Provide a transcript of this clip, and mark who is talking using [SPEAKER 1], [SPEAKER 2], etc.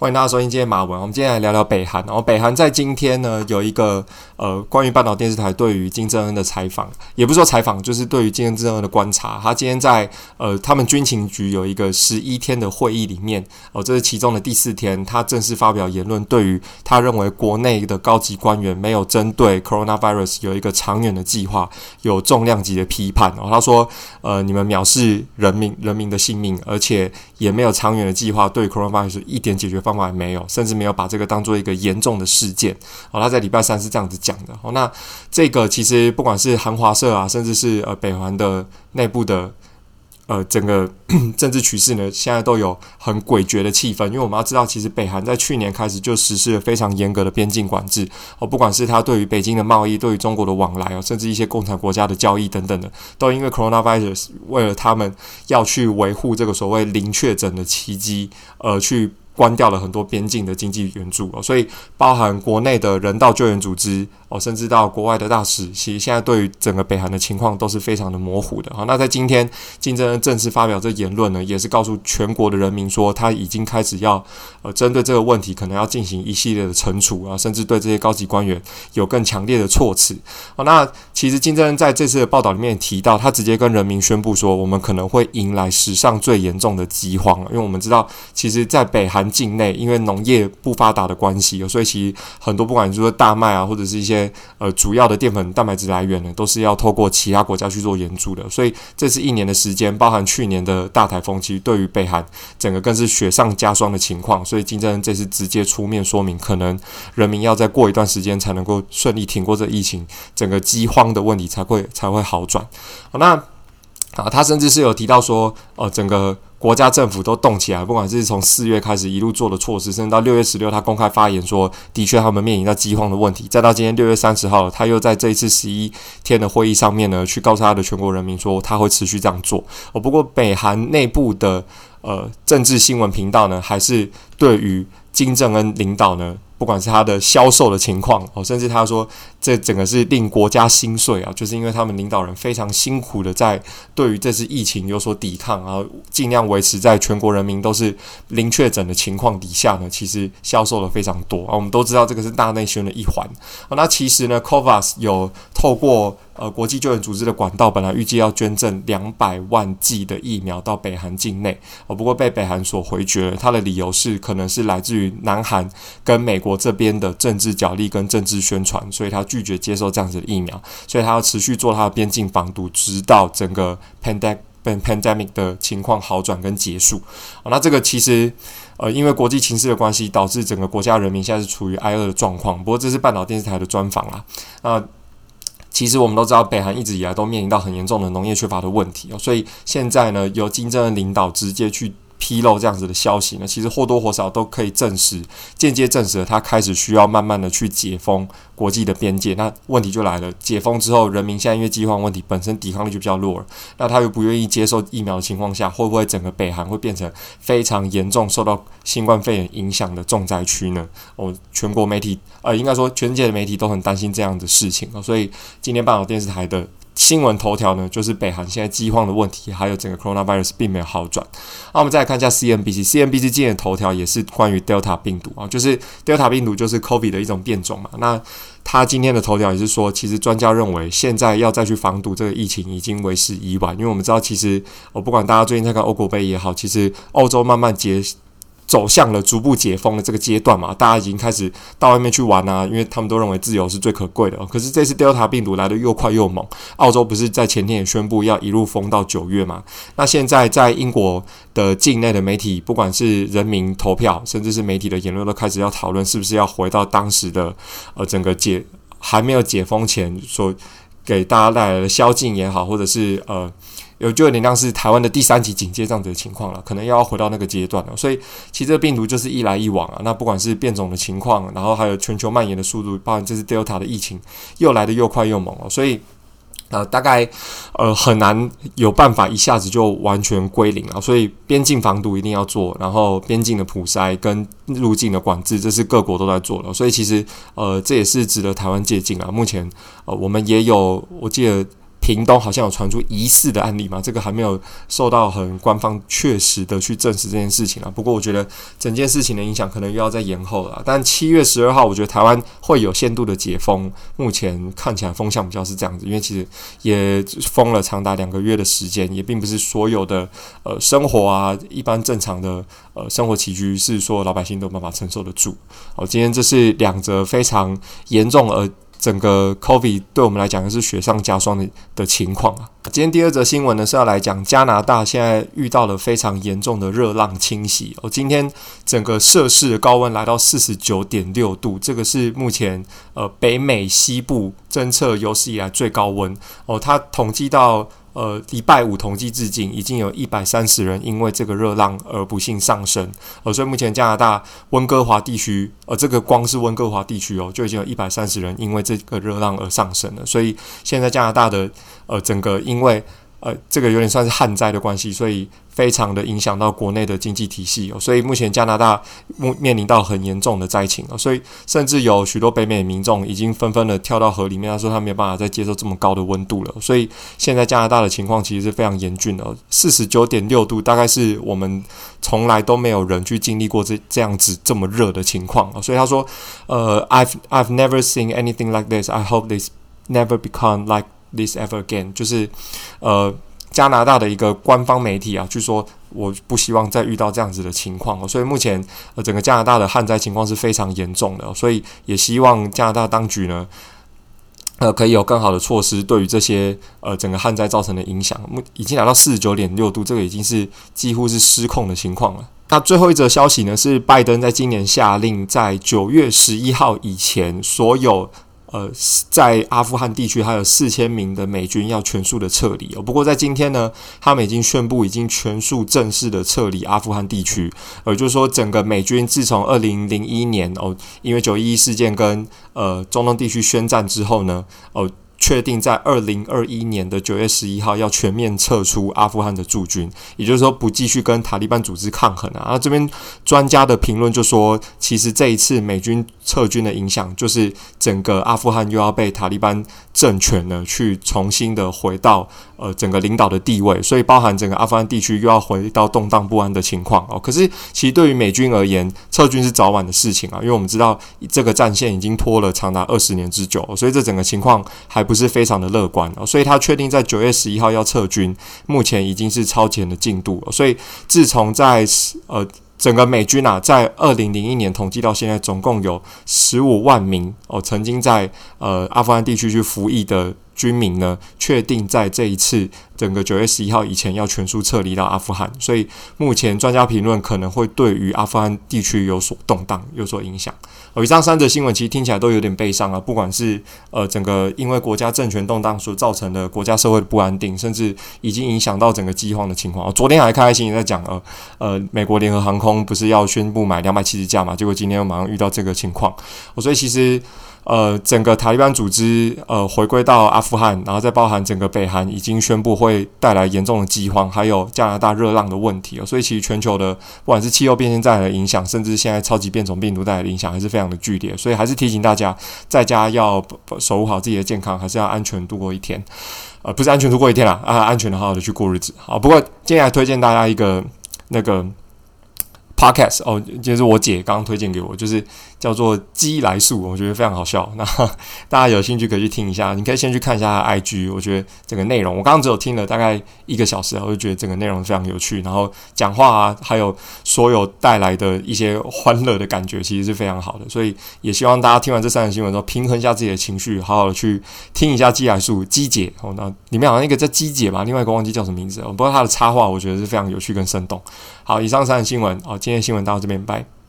[SPEAKER 1] 欢迎大家收听今天马文。我们今天来聊聊北韩。然后北韩在今天呢有一个呃关于半岛电视台对于金正恩的采访，也不是说采访，就是对于金正恩的观察。他今天在呃他们军情局有一个十一天的会议里面，哦、呃，这是其中的第四天，他正式发表言论，对于他认为国内的高级官员没有针对 coronavirus 有一个长远的计划，有重量级的批判。然后他说，呃，你们藐视人民人民的性命，而且也没有长远的计划，对 coronavirus 一点解决方法也没有，甚至没有把这个当做一个严重的事件。哦，他在礼拜三是这样子讲的。哦，那这个其实不管是韩华社啊，甚至是呃北韩的内部的呃整个 政治趋势呢，现在都有很诡谲的气氛。因为我们要知道，其实北韩在去年开始就实施了非常严格的边境管制。哦，不管是它对于北京的贸易，对于中国的往来哦，甚至一些共产国家的交易等等的，都因为 coronavirus 为了他们要去维护这个所谓零确诊的奇迹而去。关掉了很多边境的经济援助哦，所以包含国内的人道救援组织哦，甚至到国外的大使，其实现在对于整个北韩的情况都是非常的模糊的。好，那在今天金正恩正式发表这言论呢，也是告诉全国的人民说，他已经开始要呃针对这个问题，可能要进行一系列的惩处啊，甚至对这些高级官员有更强烈的措辞。好，那其实金正恩在这次的报道里面提到，他直接跟人民宣布说，我们可能会迎来史上最严重的饥荒，因为我们知道，其实，在北韩。境内因为农业不发达的关系，所以其实很多不管是说大麦啊，或者是一些呃主要的淀粉蛋白质来源呢，都是要透过其他国家去做援助的。所以这是一年的时间，包含去年的大台风，其实对于北韩整个更是雪上加霜的情况。所以金正恩这次直接出面说明，可能人民要再过一段时间才能够顺利挺过这疫情，整个饥荒的问题才会才会好转。好，那啊，他甚至是有提到说，呃，整个。国家政府都动起来，不管是从四月开始一路做的措施，甚至到六月十六，他公开发言说，的确他们面临到饥荒的问题。再到今天六月三十号，他又在这一次十一天的会议上面呢，去告诉他的全国人民说，他会持续这样做。不过北韩内部的呃政治新闻频道呢，还是对于金正恩领导呢。不管是他的销售的情况哦，甚至他说这整个是令国家心碎啊，就是因为他们领导人非常辛苦的在对于这次疫情有所抵抗，然后尽量维持在全国人民都是零确诊的情况底下呢，其实销售的非常多啊。我们都知道这个是大内宣的一环啊。那其实呢，Covas 有透过。呃，国际救援组织的管道本来预计要捐赠两百万剂的疫苗到北韩境内，哦，不过被北韩所回绝了。他的理由是，可能是来自于南韩跟美国这边的政治角力跟政治宣传，所以他拒绝接受这样子的疫苗，所以他要持续做他的边境防堵，直到整个 pandemic pandemic 的情况好转跟结束。那这个其实，呃，因为国际情势的关系，导致整个国家人民现在是处于挨饿的状况。不过这是半岛电视台的专访啦，啊。其实我们都知道，北韩一直以来都面临到很严重的农业缺乏的问题哦，所以现在呢，由金正恩领导直接去。披露这样子的消息呢，其实或多或少都可以证实，间接证实了他开始需要慢慢的去解封国际的边界。那问题就来了，解封之后，人民现在因为饥荒问题本身抵抗力就比较弱了，那他又不愿意接受疫苗的情况下，会不会整个北韩会变成非常严重受到新冠肺炎影响的重灾区呢？哦，全国媒体呃，应该说全世界的媒体都很担心这样的事情哦，所以今天半岛电视台的。新闻头条呢，就是北韩现在饥荒的问题，还有整个 coronavirus 并没有好转。那我们再来看一下 CNBC，CNBC 今天的头条也是关于 Delta 病毒啊，就是 Delta 病毒就是 COVID 的一种变种嘛。那他今天的头条也是说，其实专家认为现在要再去防堵这个疫情已经为时已晚，因为我们知道，其实我不管大家最近在看欧国杯也好，其实欧洲慢慢结。走向了逐步解封的这个阶段嘛，大家已经开始到外面去玩啊，因为他们都认为自由是最可贵的。可是这次 Delta 病毒来得又快又猛，澳洲不是在前天也宣布要一路封到九月嘛？那现在在英国的境内的媒体，不管是人民投票，甚至是媒体的言论，都开始要讨论是不是要回到当时的呃整个解还没有解封前所给大家带来的宵禁也好，或者是呃。有就有点像是台湾的第三级警戒这样子的情况了，可能又要回到那个阶段了。所以其实这病毒就是一来一往啊。那不管是变种的情况，然后还有全球蔓延的速度，包含这次 Delta 的疫情又来得又快又猛了。所以呃，大概呃很难有办法一下子就完全归零啊。所以边境防堵一定要做，然后边境的普筛跟入境的管制，这是各国都在做的。所以其实呃这也是值得台湾借鉴啊。目前呃我们也有，我记得。屏东好像有传出疑似的案例嘛，这个还没有受到很官方确实的去证实这件事情啊。不过我觉得整件事情的影响可能又要再延后了。但七月十二号，我觉得台湾会有限度的解封，目前看起来风向比较是这样子，因为其实也封了长达两个月的时间，也并不是所有的呃生活啊，一般正常的呃生活起居是说老百姓都有办法承受得住。好，今天这是两则非常严重而。整个 COVID 对我们来讲是雪上加霜的的情况啊。今天第二则新闻呢是要来讲加拿大现在遇到了非常严重的热浪侵袭哦。今天整个摄氏的高温来到四十九点六度，这个是目前呃北美西部侦测有史以来最高温哦。它统计到。呃，礼拜五统计至今，已经有一百三十人因为这个热浪而不幸丧生。呃，所以目前加拿大温哥华地区，呃，这个光是温哥华地区哦，就已经有一百三十人因为这个热浪而丧生了。所以现在加拿大的呃整个因为。呃，这个有点算是旱灾的关系，所以非常的影响到国内的经济体系哦。所以目前加拿大目面临到很严重的灾情哦，所以甚至有许多北美民众已经纷纷的跳到河里面，他说他没有办法再接受这么高的温度了。所以现在加拿大的情况其实是非常严峻的，四十九点六度，大概是我们从来都没有人去经历过这这样子这么热的情况哦。所以他说，呃，I've I've never seen anything like this. I hope this never become like This ever again，就是呃加拿大的一个官方媒体啊，据说我不希望再遇到这样子的情况哦，所以目前呃整个加拿大的旱灾情况是非常严重的，所以也希望加拿大当局呢，呃可以有更好的措施对于这些呃整个旱灾造成的影响，目已经达到四十九点六度，这个已经是几乎是失控的情况了。那最后一则消息呢，是拜登在今年下令，在九月十一号以前所有。呃，在阿富汗地区还有四千名的美军要全数的撤离哦。不过在今天呢，他们已经宣布已经全数正式的撤离阿富汗地区。呃，就是说整个美军自从二零零一年哦，因为九一一事件跟呃中东地区宣战之后呢，哦。确定在二零二一年的九月十一号要全面撤出阿富汗的驻军，也就是说不继续跟塔利班组织抗衡啊。那这边专家的评论就说，其实这一次美军撤军的影响，就是整个阿富汗又要被塔利班政权呢去重新的回到呃整个领导的地位，所以包含整个阿富汗地区又要回到动荡不安的情况哦。可是其实对于美军而言，撤军是早晚的事情啊，因为我们知道这个战线已经拖了长达二十年之久，所以这整个情况还。不是非常的乐观哦，所以他确定在九月十一号要撤军，目前已经是超前的进度了。所以自从在呃整个美军啊，在二零零一年统计到现在，总共有十五万名哦，曾经在呃阿富汗地区去服役的军民呢，确定在这一次。整个九月十一号以前要全数撤离到阿富汗，所以目前专家评论可能会对于阿富汗地区有所动荡、有所影响。以上三则新闻其实听起来都有点悲伤啊，不管是呃整个因为国家政权动荡所造成的国家社会不安定，甚至已经影响到整个饥荒的情况。昨天还开开心心在讲呃呃美国联合航空不是要宣布买两百七十架嘛，结果今天又马上遇到这个情况。所以其实呃整个塔利班组织呃回归到阿富汗，然后再包含整个北韩已经宣布会。带来严重的饥荒，还有加拿大热浪的问题哦，所以其实全球的不管是气候变迁带来的影响，甚至现在超级变种病毒带来的影响，还是非常的剧烈。所以还是提醒大家，在家要守护好自己的健康，还是要安全度过一天。呃，不是安全度过一天啦，啊，安全的好好的去过日子。好，不过接下来推荐大家一个那个。Podcast 哦，就是我姐刚刚推荐给我，就是叫做“鸡来素”，我觉得非常好笑。那 大家有兴趣可以去听一下，你可以先去看一下 IG，我觉得整个内容，我刚刚只有听了大概一个小时，我就觉得整个内容非常有趣，然后讲话啊，还有所有带来的一些欢乐的感觉，其实是非常好的。所以也希望大家听完这三个新闻之后，平衡一下自己的情绪，好好的去听一下“鸡来素”鸡姐哦。那里面好像一个叫鸡姐吧，另外一个忘记叫什么名字。不过她的插画我觉得是非常有趣跟生动。好，以上三个新闻哦。今天新闻到这边，拜。